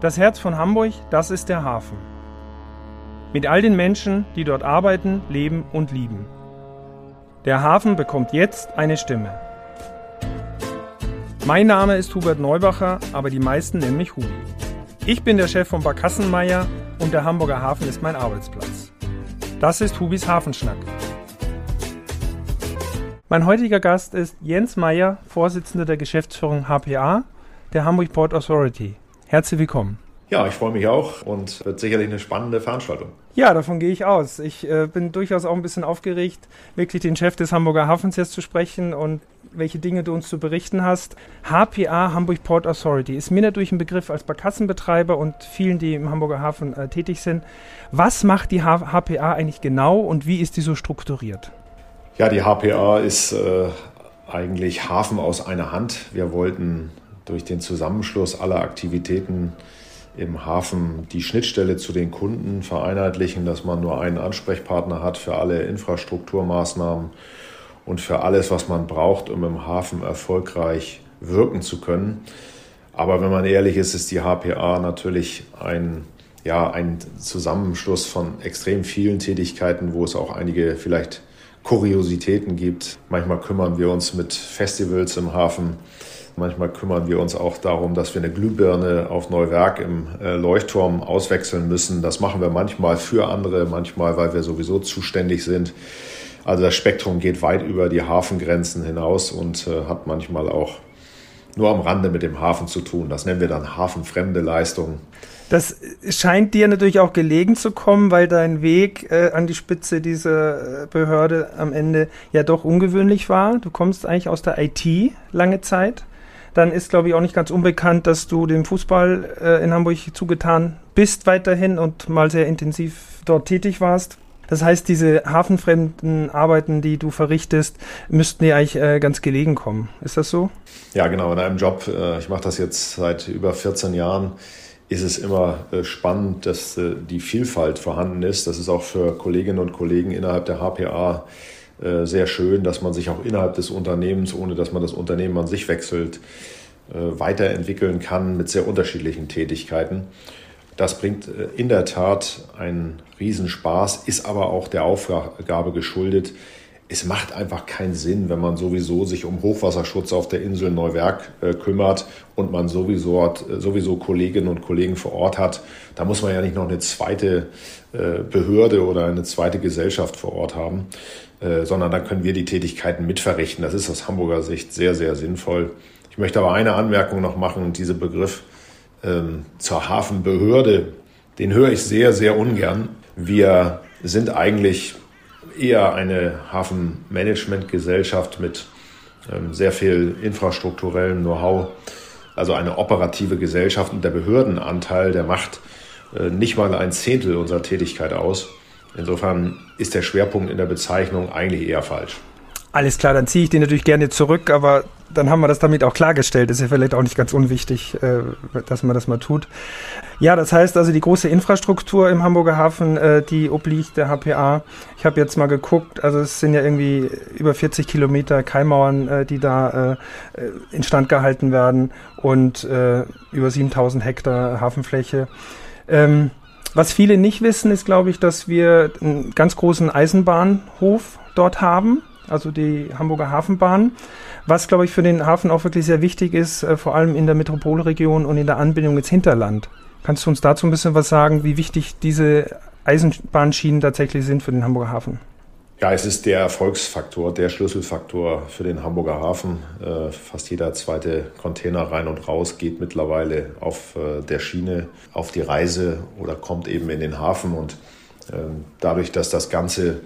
Das Herz von Hamburg, das ist der Hafen. Mit all den Menschen, die dort arbeiten, leben und lieben. Der Hafen bekommt jetzt eine Stimme. Mein Name ist Hubert Neubacher, aber die meisten nennen mich Hubi. Ich bin der Chef von Barkassenmeier und der Hamburger Hafen ist mein Arbeitsplatz. Das ist Hubis Hafenschnack. Mein heutiger Gast ist Jens Meyer, Vorsitzender der Geschäftsführung HPA, der Hamburg Port Authority. Herzlich willkommen. Ja, ich freue mich auch und wird sicherlich eine spannende Veranstaltung. Ja, davon gehe ich aus. Ich äh, bin durchaus auch ein bisschen aufgeregt, wirklich den Chef des Hamburger Hafens jetzt zu sprechen und welche Dinge du uns zu berichten hast. HPA, Hamburg Port Authority, ist mir natürlich ein Begriff als Barkassenbetreiber und vielen, die im Hamburger Hafen äh, tätig sind. Was macht die H HPA eigentlich genau und wie ist die so strukturiert? Ja, die HPA ist äh, eigentlich Hafen aus einer Hand. Wir wollten durch den Zusammenschluss aller Aktivitäten im Hafen die Schnittstelle zu den Kunden vereinheitlichen, dass man nur einen Ansprechpartner hat für alle Infrastrukturmaßnahmen und für alles, was man braucht, um im Hafen erfolgreich wirken zu können. Aber wenn man ehrlich ist, ist die HPA natürlich ein, ja, ein Zusammenschluss von extrem vielen Tätigkeiten, wo es auch einige vielleicht Kuriositäten gibt. Manchmal kümmern wir uns mit Festivals im Hafen Manchmal kümmern wir uns auch darum, dass wir eine Glühbirne auf Neuwerk im äh, Leuchtturm auswechseln müssen. Das machen wir manchmal für andere, manchmal, weil wir sowieso zuständig sind. Also das Spektrum geht weit über die Hafengrenzen hinaus und äh, hat manchmal auch nur am Rande mit dem Hafen zu tun. Das nennen wir dann hafenfremde Leistungen. Das scheint dir natürlich auch gelegen zu kommen, weil dein Weg äh, an die Spitze dieser äh, Behörde am Ende ja doch ungewöhnlich war. Du kommst eigentlich aus der IT lange Zeit dann ist, glaube ich, auch nicht ganz unbekannt, dass du dem Fußball äh, in Hamburg zugetan bist weiterhin und mal sehr intensiv dort tätig warst. Das heißt, diese hafenfremden Arbeiten, die du verrichtest, müssten dir eigentlich äh, ganz gelegen kommen. Ist das so? Ja, genau. In einem Job, äh, ich mache das jetzt seit über 14 Jahren, ist es immer äh, spannend, dass äh, die Vielfalt vorhanden ist. Das ist auch für Kolleginnen und Kollegen innerhalb der HPA äh, sehr schön, dass man sich auch innerhalb des Unternehmens, ohne dass man das Unternehmen an sich wechselt, äh, weiterentwickeln kann mit sehr unterschiedlichen Tätigkeiten. Das bringt äh, in der Tat einen Riesenspaß, ist aber auch der Aufgabe geschuldet. Es macht einfach keinen Sinn, wenn man sowieso sich um Hochwasserschutz auf der Insel Neuwerk äh, kümmert und man sowieso, hat, sowieso Kolleginnen und Kollegen vor Ort hat. Da muss man ja nicht noch eine zweite äh, Behörde oder eine zweite Gesellschaft vor Ort haben. Äh, sondern da können wir die Tätigkeiten mitverrichten. Das ist aus Hamburger Sicht sehr, sehr sinnvoll. Ich möchte aber eine Anmerkung noch machen und dieser Begriff ähm, zur Hafenbehörde, den höre ich sehr, sehr ungern. Wir sind eigentlich eher eine Hafenmanagementgesellschaft mit ähm, sehr viel infrastrukturellem Know-how, also eine operative Gesellschaft und der Behördenanteil, der macht äh, nicht mal ein Zehntel unserer Tätigkeit aus. Insofern ist der Schwerpunkt in der Bezeichnung eigentlich eher falsch. Alles klar, dann ziehe ich den natürlich gerne zurück, aber dann haben wir das damit auch klargestellt. Ist ja vielleicht auch nicht ganz unwichtig, äh, dass man das mal tut. Ja, das heißt also die große Infrastruktur im Hamburger Hafen, äh, die obliegt der HPA. Ich habe jetzt mal geguckt, also es sind ja irgendwie über 40 Kilometer Keimauern, äh, die da instand gehalten werden und über 7000 Hektar Hafenfläche. Ähm, was viele nicht wissen, ist, glaube ich, dass wir einen ganz großen Eisenbahnhof dort haben, also die Hamburger Hafenbahn, was, glaube ich, für den Hafen auch wirklich sehr wichtig ist, äh, vor allem in der Metropolregion und in der Anbindung ins Hinterland. Kannst du uns dazu ein bisschen was sagen, wie wichtig diese Eisenbahnschienen tatsächlich sind für den Hamburger Hafen? Ja, es ist der Erfolgsfaktor, der Schlüsselfaktor für den Hamburger Hafen. Äh, fast jeder zweite Container rein und raus geht mittlerweile auf äh, der Schiene auf die Reise oder kommt eben in den Hafen. Und ähm, dadurch, dass das Ganze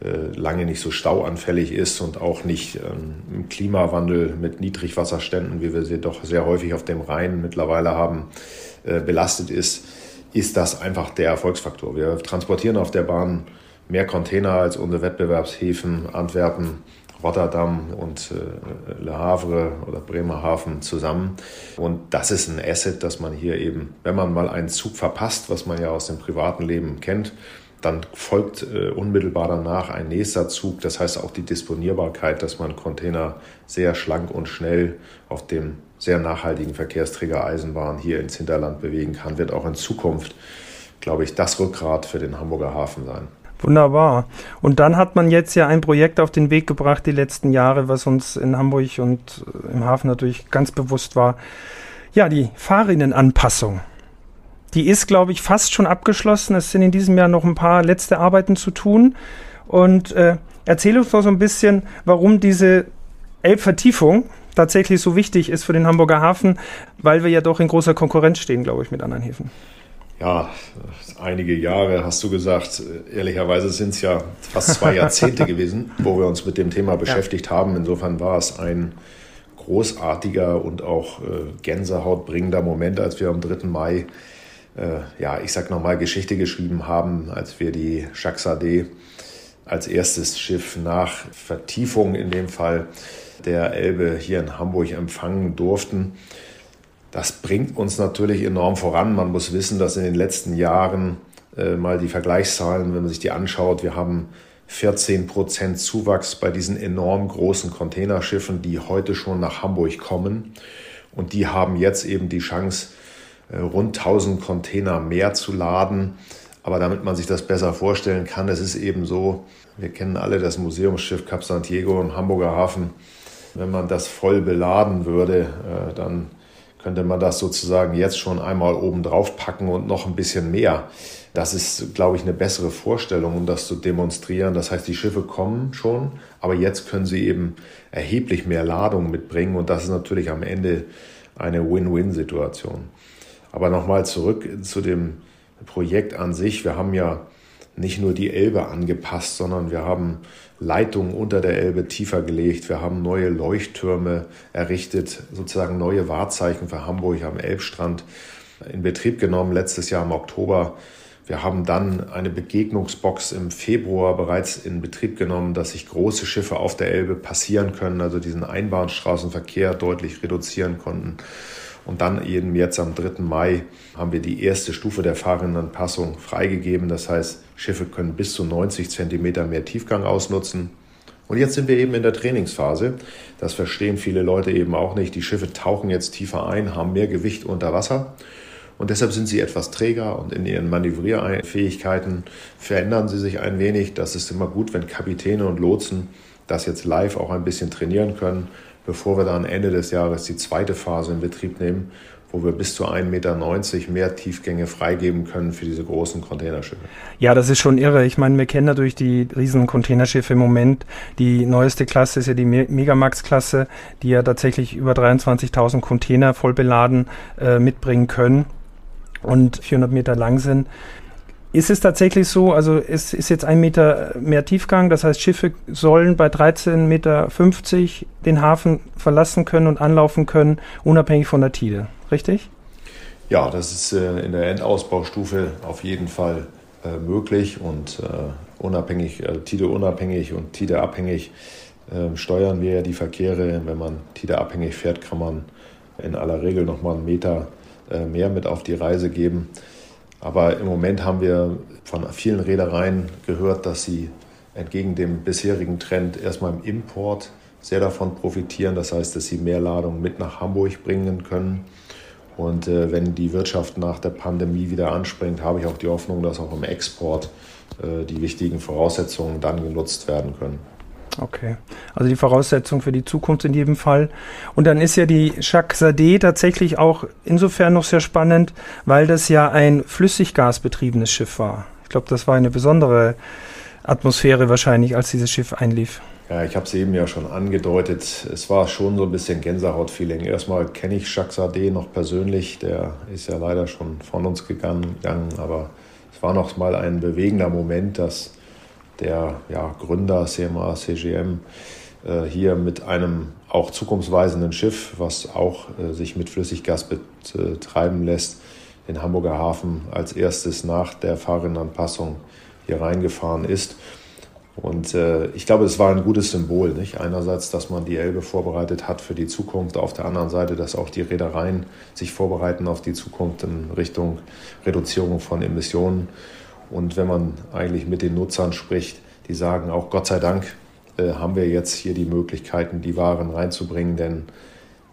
lange nicht so stauanfällig ist und auch nicht ähm, im Klimawandel mit Niedrigwasserständen, wie wir sie doch sehr häufig auf dem Rhein mittlerweile haben, belastet ist, ist das einfach der Erfolgsfaktor. Wir transportieren auf der Bahn mehr Container als unsere Wettbewerbshäfen Antwerpen, Rotterdam und äh, Le Havre oder Bremerhaven zusammen. Und das ist ein Asset, dass man hier eben, wenn man mal einen Zug verpasst, was man ja aus dem privaten Leben kennt, dann folgt äh, unmittelbar danach ein nächster Zug. Das heißt auch die Disponierbarkeit, dass man Container sehr schlank und schnell auf dem sehr nachhaltigen Verkehrsträger Eisenbahn hier ins Hinterland bewegen kann, wird auch in Zukunft, glaube ich, das Rückgrat für den Hamburger Hafen sein. Wunderbar. Und dann hat man jetzt ja ein Projekt auf den Weg gebracht die letzten Jahre, was uns in Hamburg und im Hafen natürlich ganz bewusst war. Ja, die Fahrrinnenanpassung. Die ist, glaube ich, fast schon abgeschlossen. Es sind in diesem Jahr noch ein paar letzte Arbeiten zu tun. Und äh, erzähl uns doch so ein bisschen, warum diese Elbvertiefung tatsächlich so wichtig ist für den Hamburger Hafen, weil wir ja doch in großer Konkurrenz stehen, glaube ich, mit anderen Häfen. Ja, einige Jahre hast du gesagt. Ehrlicherweise sind es ja fast zwei Jahrzehnte gewesen, wo wir uns mit dem Thema beschäftigt ja. haben. Insofern war es ein großartiger und auch äh, Gänsehautbringender Moment, als wir am 3. Mai, ja, ich sag nochmal, Geschichte geschrieben haben, als wir die Sade als erstes Schiff nach Vertiefung in dem Fall der Elbe hier in Hamburg empfangen durften. Das bringt uns natürlich enorm voran. Man muss wissen, dass in den letzten Jahren äh, mal die Vergleichszahlen, wenn man sich die anschaut, wir haben 14 Prozent Zuwachs bei diesen enorm großen Containerschiffen, die heute schon nach Hamburg kommen. Und die haben jetzt eben die Chance, äh, rund 1000 Container mehr zu laden. Aber damit man sich das besser vorstellen kann, es ist eben so, wir kennen alle das Museumsschiff Cap Santiago im Hamburger Hafen. Wenn man das voll beladen würde, äh, dann könnte man das sozusagen jetzt schon einmal oben drauf packen und noch ein bisschen mehr. Das ist, glaube ich, eine bessere Vorstellung, um das zu demonstrieren. Das heißt, die Schiffe kommen schon, aber jetzt können sie eben erheblich mehr Ladung mitbringen und das ist natürlich am Ende eine Win-Win-Situation. Aber nochmal zurück zu dem Projekt an sich. Wir haben ja nicht nur die Elbe angepasst, sondern wir haben Leitungen unter der Elbe tiefer gelegt. Wir haben neue Leuchttürme errichtet, sozusagen neue Wahrzeichen für Hamburg am Elbstrand in Betrieb genommen, letztes Jahr im Oktober. Wir haben dann eine Begegnungsbox im Februar bereits in Betrieb genommen, dass sich große Schiffe auf der Elbe passieren können, also diesen Einbahnstraßenverkehr deutlich reduzieren konnten. Und dann eben jetzt am 3. Mai haben wir die erste Stufe der Fahrerinnenanpassung freigegeben. Das heißt, Schiffe können bis zu 90 Zentimeter mehr Tiefgang ausnutzen. Und jetzt sind wir eben in der Trainingsphase. Das verstehen viele Leute eben auch nicht. Die Schiffe tauchen jetzt tiefer ein, haben mehr Gewicht unter Wasser. Und deshalb sind sie etwas träger und in ihren Manövrierfähigkeiten verändern sie sich ein wenig. Das ist immer gut, wenn Kapitäne und Lotsen das jetzt live auch ein bisschen trainieren können bevor wir dann Ende des Jahres die zweite Phase in Betrieb nehmen, wo wir bis zu 1,90 Meter mehr Tiefgänge freigeben können für diese großen Containerschiffe. Ja, das ist schon irre. Ich meine, wir kennen natürlich die riesen Containerschiffe im Moment. Die neueste Klasse ist ja die Megamax-Klasse, die ja tatsächlich über 23.000 Container voll beladen äh, mitbringen können und 400 Meter lang sind. Ist es tatsächlich so, also es ist jetzt ein Meter mehr Tiefgang, das heißt Schiffe sollen bei 13,50 Meter den Hafen verlassen können und anlaufen können, unabhängig von der Tide, richtig? Ja, das ist äh, in der Endausbaustufe auf jeden Fall äh, möglich und äh, unabhängig, Tide unabhängig und Tide abhängig äh, steuern wir ja die Verkehre. Wenn man Tide abhängig fährt, kann man in aller Regel nochmal einen Meter mehr mit auf die Reise geben. Aber im Moment haben wir von vielen Reedereien gehört, dass sie entgegen dem bisherigen Trend erstmal im Import sehr davon profitieren. Das heißt, dass sie mehr Ladung mit nach Hamburg bringen können. Und äh, wenn die Wirtschaft nach der Pandemie wieder anspringt, habe ich auch die Hoffnung, dass auch im Export äh, die wichtigen Voraussetzungen dann genutzt werden können. Okay. Also die Voraussetzung für die Zukunft in jedem Fall. Und dann ist ja die Sade tatsächlich auch insofern noch sehr spannend, weil das ja ein flüssiggasbetriebenes Schiff war. Ich glaube, das war eine besondere Atmosphäre wahrscheinlich, als dieses Schiff einlief. Ja, ich habe es eben ja schon angedeutet. Es war schon so ein bisschen Gänsehaut-Feeling. Erstmal kenne ich Jacques Sade noch persönlich. Der ist ja leider schon von uns gegangen, aber es war noch mal ein bewegender Moment, dass der ja, Gründer CMA CGM äh, hier mit einem auch zukunftsweisenden Schiff, was auch äh, sich mit Flüssiggas betreiben lässt, den Hamburger Hafen als erstes nach der Fahrerinnenanpassung hier reingefahren ist. Und äh, ich glaube, es war ein gutes Symbol. Nicht? Einerseits, dass man die Elbe vorbereitet hat für die Zukunft, auf der anderen Seite, dass auch die Reedereien sich vorbereiten auf die Zukunft in Richtung Reduzierung von Emissionen. Und wenn man eigentlich mit den Nutzern spricht, die sagen auch Gott sei Dank äh, haben wir jetzt hier die Möglichkeiten, die Waren reinzubringen, denn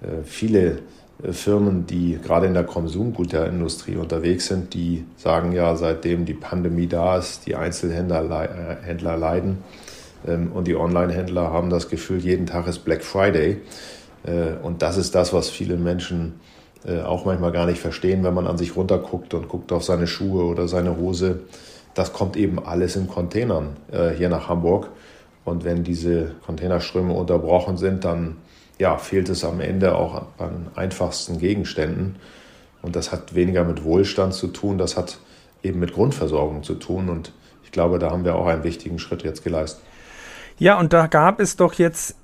äh, viele äh, Firmen, die gerade in der Konsumgüterindustrie unterwegs sind, die sagen ja, seitdem die Pandemie da ist, die Einzelhändler Händler leiden ähm, und die Online-Händler haben das Gefühl, jeden Tag ist Black Friday. Und das ist das, was viele Menschen auch manchmal gar nicht verstehen, wenn man an sich runterguckt und guckt auf seine Schuhe oder seine Hose. Das kommt eben alles in Containern hier nach Hamburg. Und wenn diese Containerströme unterbrochen sind, dann ja, fehlt es am Ende auch an einfachsten Gegenständen. Und das hat weniger mit Wohlstand zu tun, das hat eben mit Grundversorgung zu tun. Und ich glaube, da haben wir auch einen wichtigen Schritt jetzt geleistet. Ja, und da gab es doch jetzt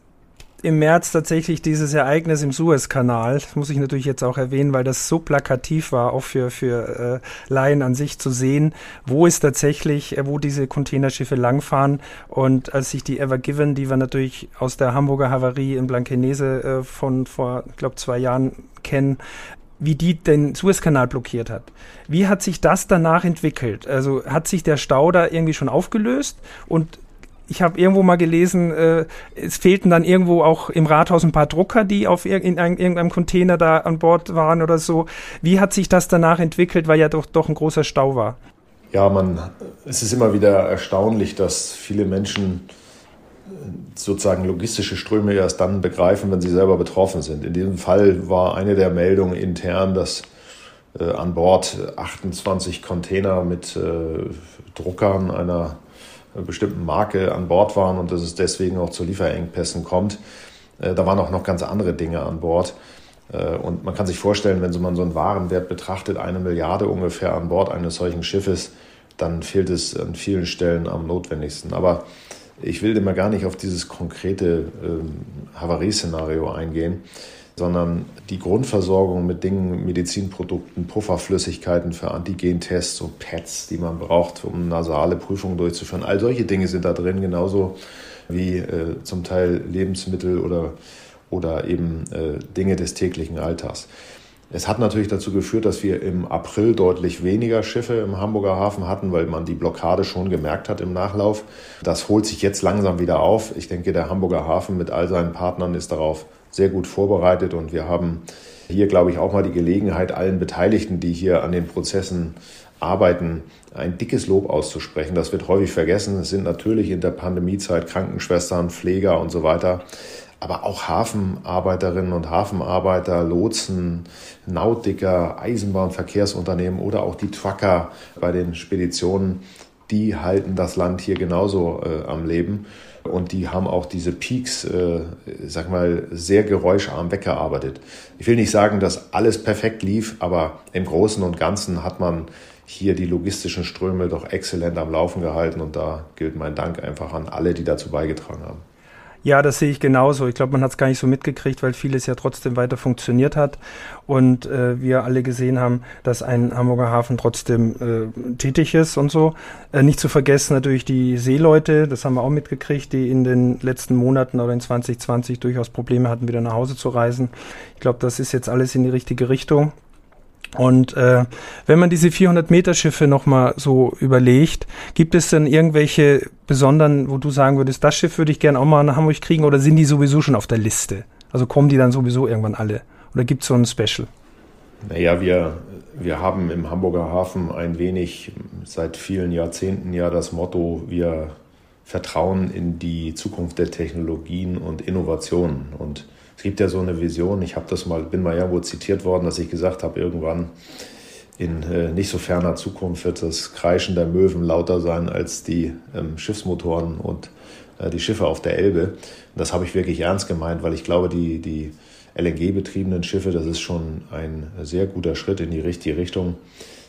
im März tatsächlich dieses Ereignis im Suezkanal. Das muss ich natürlich jetzt auch erwähnen, weil das so plakativ war, auch für, für äh, Laien an sich zu sehen, wo es tatsächlich, äh, wo diese Containerschiffe langfahren. Und als sich die Ever Given, die wir natürlich aus der Hamburger Havarie in Blankenese äh, von vor, ich glaube, zwei Jahren kennen, wie die den Suezkanal blockiert hat. Wie hat sich das danach entwickelt? Also hat sich der Stau da irgendwie schon aufgelöst und ich habe irgendwo mal gelesen, äh, es fehlten dann irgendwo auch im Rathaus ein paar Drucker, die auf ir in ein, irgendeinem Container da an Bord waren oder so. Wie hat sich das danach entwickelt, weil ja doch, doch ein großer Stau war? Ja, man, es ist immer wieder erstaunlich, dass viele Menschen äh, sozusagen logistische Ströme erst dann begreifen, wenn sie selber betroffen sind. In diesem Fall war eine der Meldungen intern, dass äh, an Bord 28 Container mit äh, Druckern einer bestimmten Marke an Bord waren und dass es deswegen auch zu Lieferengpässen kommt. Äh, da waren auch noch ganz andere Dinge an Bord. Äh, und man kann sich vorstellen, wenn man so einen Warenwert betrachtet, eine Milliarde ungefähr an Bord eines solchen Schiffes, dann fehlt es an vielen Stellen am notwendigsten. Aber ich will immer gar nicht auf dieses konkrete ähm, Havarieszenario eingehen sondern die Grundversorgung mit Dingen, Medizinprodukten, Pufferflüssigkeiten für Antigentests, so Pads, die man braucht, um nasale Prüfungen durchzuführen. All solche Dinge sind da drin, genauso wie äh, zum Teil Lebensmittel oder, oder eben äh, Dinge des täglichen Alltags. Es hat natürlich dazu geführt, dass wir im April deutlich weniger Schiffe im Hamburger Hafen hatten, weil man die Blockade schon gemerkt hat im Nachlauf. Das holt sich jetzt langsam wieder auf. Ich denke, der Hamburger Hafen mit all seinen Partnern ist darauf sehr gut vorbereitet und wir haben hier, glaube ich, auch mal die Gelegenheit, allen Beteiligten, die hier an den Prozessen arbeiten, ein dickes Lob auszusprechen. Das wird häufig vergessen. Es sind natürlich in der Pandemiezeit Krankenschwestern, Pfleger und so weiter, aber auch Hafenarbeiterinnen und Hafenarbeiter, Lotsen, Nautiker, Eisenbahnverkehrsunternehmen oder auch die Trucker bei den Speditionen, die halten das Land hier genauso äh, am Leben. Und die haben auch diese Peaks, äh, sag mal, sehr geräuscharm weggearbeitet. Ich will nicht sagen, dass alles perfekt lief, aber im Großen und Ganzen hat man hier die logistischen Ströme doch exzellent am Laufen gehalten. Und da gilt mein Dank einfach an alle, die dazu beigetragen haben. Ja, das sehe ich genauso. Ich glaube, man hat es gar nicht so mitgekriegt, weil vieles ja trotzdem weiter funktioniert hat und äh, wir alle gesehen haben, dass ein Hamburger Hafen trotzdem äh, tätig ist und so. Äh, nicht zu vergessen natürlich die Seeleute, das haben wir auch mitgekriegt, die in den letzten Monaten oder in 2020 durchaus Probleme hatten, wieder nach Hause zu reisen. Ich glaube, das ist jetzt alles in die richtige Richtung. Und äh, wenn man diese 400-Meter-Schiffe nochmal so überlegt, gibt es denn irgendwelche besonderen, wo du sagen würdest, das Schiff würde ich gerne auch mal nach Hamburg kriegen oder sind die sowieso schon auf der Liste? Also kommen die dann sowieso irgendwann alle? Oder gibt es so ein Special? Naja, wir, wir haben im Hamburger Hafen ein wenig seit vielen Jahrzehnten ja das Motto, wir vertrauen in die Zukunft der Technologien und Innovationen. Und es gibt ja so eine Vision, ich habe das mal, bin mal irgendwo zitiert worden, dass ich gesagt habe, irgendwann in äh, nicht so ferner Zukunft wird das Kreischen der Möwen lauter sein als die ähm, Schiffsmotoren und äh, die Schiffe auf der Elbe. Und das habe ich wirklich ernst gemeint, weil ich glaube, die, die LNG-betriebenen Schiffe, das ist schon ein sehr guter Schritt in die richtige Richtung.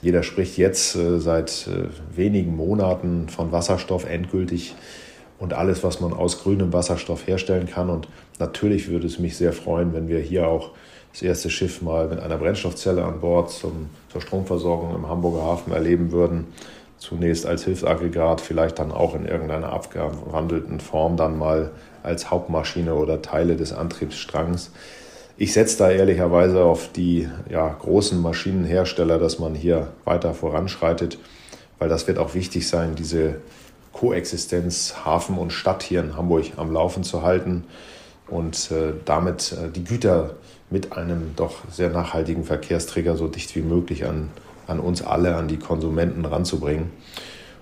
Jeder spricht jetzt äh, seit äh, wenigen Monaten von Wasserstoff endgültig und alles, was man aus grünem Wasserstoff herstellen kann. Und natürlich würde es mich sehr freuen, wenn wir hier auch das erste Schiff mal mit einer Brennstoffzelle an Bord zum, zur Stromversorgung im Hamburger Hafen erleben würden. Zunächst als Hilfsaggregat, vielleicht dann auch in irgendeiner abgewandelten Form dann mal als Hauptmaschine oder Teile des Antriebsstrangs. Ich setze da ehrlicherweise auf die ja, großen Maschinenhersteller, dass man hier weiter voranschreitet, weil das wird auch wichtig sein, diese Koexistenz Hafen und Stadt hier in Hamburg am Laufen zu halten und äh, damit äh, die Güter mit einem doch sehr nachhaltigen Verkehrsträger so dicht wie möglich an, an uns alle, an die Konsumenten ranzubringen.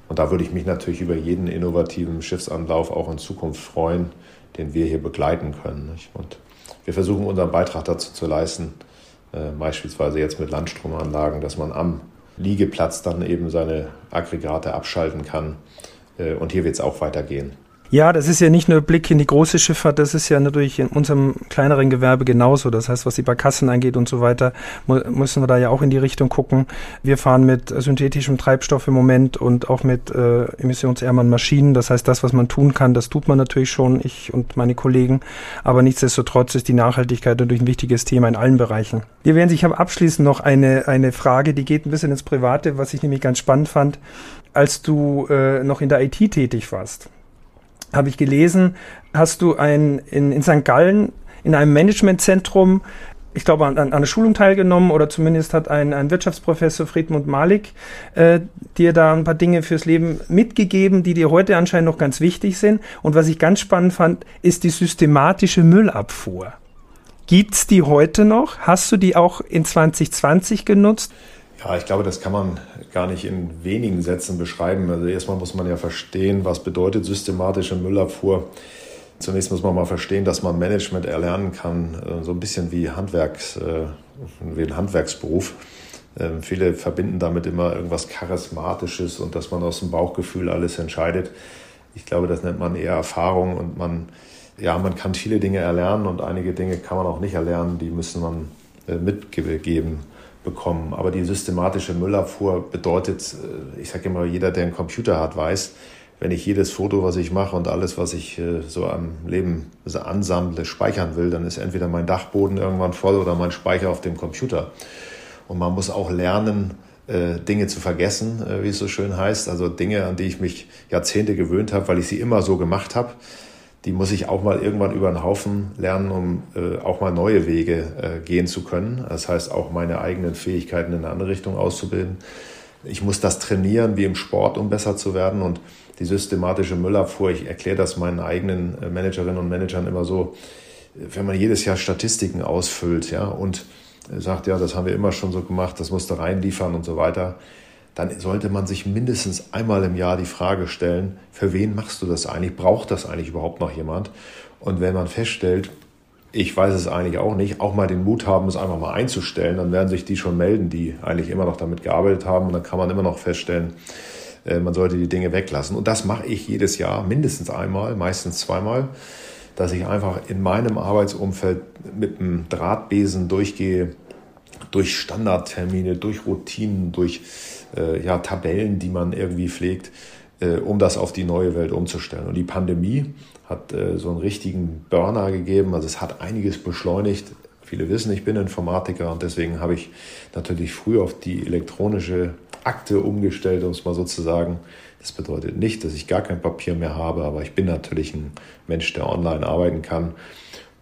Und da würde ich mich natürlich über jeden innovativen Schiffsanlauf auch in Zukunft freuen, den wir hier begleiten können. Und wir versuchen unseren Beitrag dazu zu leisten, äh, beispielsweise jetzt mit Landstromanlagen, dass man am Liegeplatz dann eben seine Aggregate abschalten kann. Äh, und hier wird es auch weitergehen. Ja, das ist ja nicht nur Blick in die große Schifffahrt, das ist ja natürlich in unserem kleineren Gewerbe genauso. Das heißt, was die Barkassen angeht und so weiter, mu müssen wir da ja auch in die Richtung gucken. Wir fahren mit synthetischem Treibstoff im Moment und auch mit äh, emissionsärmeren Maschinen. Das heißt, das, was man tun kann, das tut man natürlich schon, ich und meine Kollegen. Aber nichtsdestotrotz ist die Nachhaltigkeit natürlich ein wichtiges Thema in allen Bereichen. Wir werden sich abschließend noch eine, eine Frage, die geht ein bisschen ins Private, was ich nämlich ganz spannend fand, als du äh, noch in der IT tätig warst habe ich gelesen, hast du ein, in, in St. Gallen in einem Managementzentrum, ich glaube, an, an einer Schulung teilgenommen oder zumindest hat ein, ein Wirtschaftsprofessor Friedmund Malik äh, dir da ein paar Dinge fürs Leben mitgegeben, die dir heute anscheinend noch ganz wichtig sind. Und was ich ganz spannend fand, ist die systematische Müllabfuhr. Gibt's die heute noch? Hast du die auch in 2020 genutzt? Ja, ich glaube, das kann man gar nicht in wenigen Sätzen beschreiben. Also erstmal muss man ja verstehen, was bedeutet systematische Müllabfuhr. Zunächst muss man mal verstehen, dass man Management erlernen kann, äh, so ein bisschen wie Handwerks, äh, wie ein Handwerksberuf. Ähm, viele verbinden damit immer irgendwas Charismatisches und dass man aus dem Bauchgefühl alles entscheidet. Ich glaube, das nennt man eher Erfahrung und man, ja, man kann viele Dinge erlernen und einige Dinge kann man auch nicht erlernen, die müssen man äh, mitgeben bekommen. Aber die systematische Müllabfuhr bedeutet, äh, ich sage immer, jeder, der einen Computer hat, weiß, wenn ich jedes Foto, was ich mache und alles, was ich äh, so am Leben ansammle, speichern will, dann ist entweder mein Dachboden irgendwann voll oder mein Speicher auf dem Computer. Und man muss auch lernen, äh, Dinge zu vergessen, wie es so schön heißt. Also Dinge, an die ich mich Jahrzehnte gewöhnt habe, weil ich sie immer so gemacht habe die muss ich auch mal irgendwann über den Haufen lernen, um äh, auch mal neue Wege äh, gehen zu können. Das heißt, auch meine eigenen Fähigkeiten in eine andere Richtung auszubilden. Ich muss das trainieren wie im Sport, um besser zu werden. Und die systematische Müllabfuhr, ich erkläre das meinen eigenen äh, Managerinnen und Managern immer so, wenn man jedes Jahr Statistiken ausfüllt, ja, und sagt, ja, das haben wir immer schon so gemacht, das musste reinliefern und so weiter, dann sollte man sich mindestens einmal im Jahr die Frage stellen, für wen machst du das eigentlich? Braucht das eigentlich überhaupt noch jemand? Und wenn man feststellt, ich weiß es eigentlich auch nicht, auch mal den Mut haben, es einfach mal einzustellen, dann werden sich die schon melden, die eigentlich immer noch damit gearbeitet haben. Und dann kann man immer noch feststellen, äh, man sollte die Dinge weglassen. Und das mache ich jedes Jahr, mindestens einmal, meistens zweimal, dass ich einfach in meinem Arbeitsumfeld mit einem Drahtbesen durchgehe, durch Standardtermine, durch Routinen, durch äh, ja, Tabellen, die man irgendwie pflegt, äh, um das auf die neue Welt umzustellen. Und die Pandemie hat äh, so einen richtigen Burner gegeben. Also es hat einiges beschleunigt. Viele wissen, ich bin Informatiker und deswegen habe ich natürlich früh auf die elektronische Akte umgestellt, um es mal so zu sagen. Das bedeutet nicht, dass ich gar kein Papier mehr habe, aber ich bin natürlich ein Mensch, der online arbeiten kann.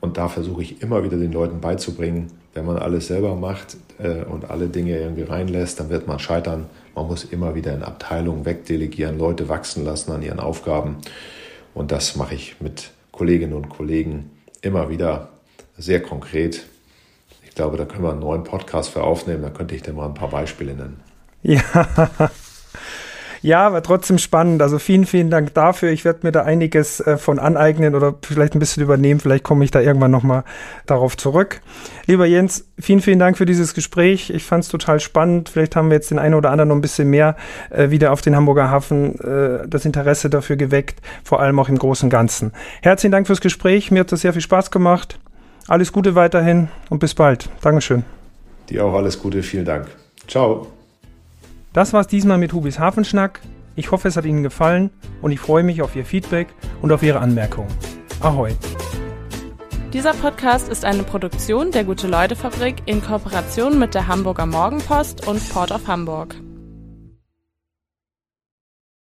Und da versuche ich immer wieder den Leuten beizubringen, wenn man alles selber macht äh, und alle Dinge irgendwie reinlässt, dann wird man scheitern. Man muss immer wieder in Abteilungen wegdelegieren, Leute wachsen lassen an ihren Aufgaben. Und das mache ich mit Kolleginnen und Kollegen immer wieder sehr konkret. Ich glaube, da können wir einen neuen Podcast für aufnehmen. Da könnte ich dir mal ein paar Beispiele nennen. Ja, ja, aber trotzdem spannend. Also vielen, vielen Dank dafür. Ich werde mir da einiges äh, von aneignen oder vielleicht ein bisschen übernehmen. Vielleicht komme ich da irgendwann nochmal darauf zurück. Lieber Jens, vielen, vielen Dank für dieses Gespräch. Ich fand es total spannend. Vielleicht haben wir jetzt den einen oder anderen noch ein bisschen mehr äh, wieder auf den Hamburger Hafen äh, das Interesse dafür geweckt, vor allem auch im Großen und Ganzen. Herzlichen Dank fürs Gespräch. Mir hat das sehr viel Spaß gemacht. Alles Gute weiterhin und bis bald. Dankeschön. Dir auch alles Gute. Vielen Dank. Ciao. Das war's diesmal mit Hubis Hafenschnack. Ich hoffe, es hat Ihnen gefallen und ich freue mich auf Ihr Feedback und auf Ihre Anmerkungen. Ahoi! Dieser Podcast ist eine Produktion der Gute-Leute-Fabrik in Kooperation mit der Hamburger Morgenpost und Port of Hamburg.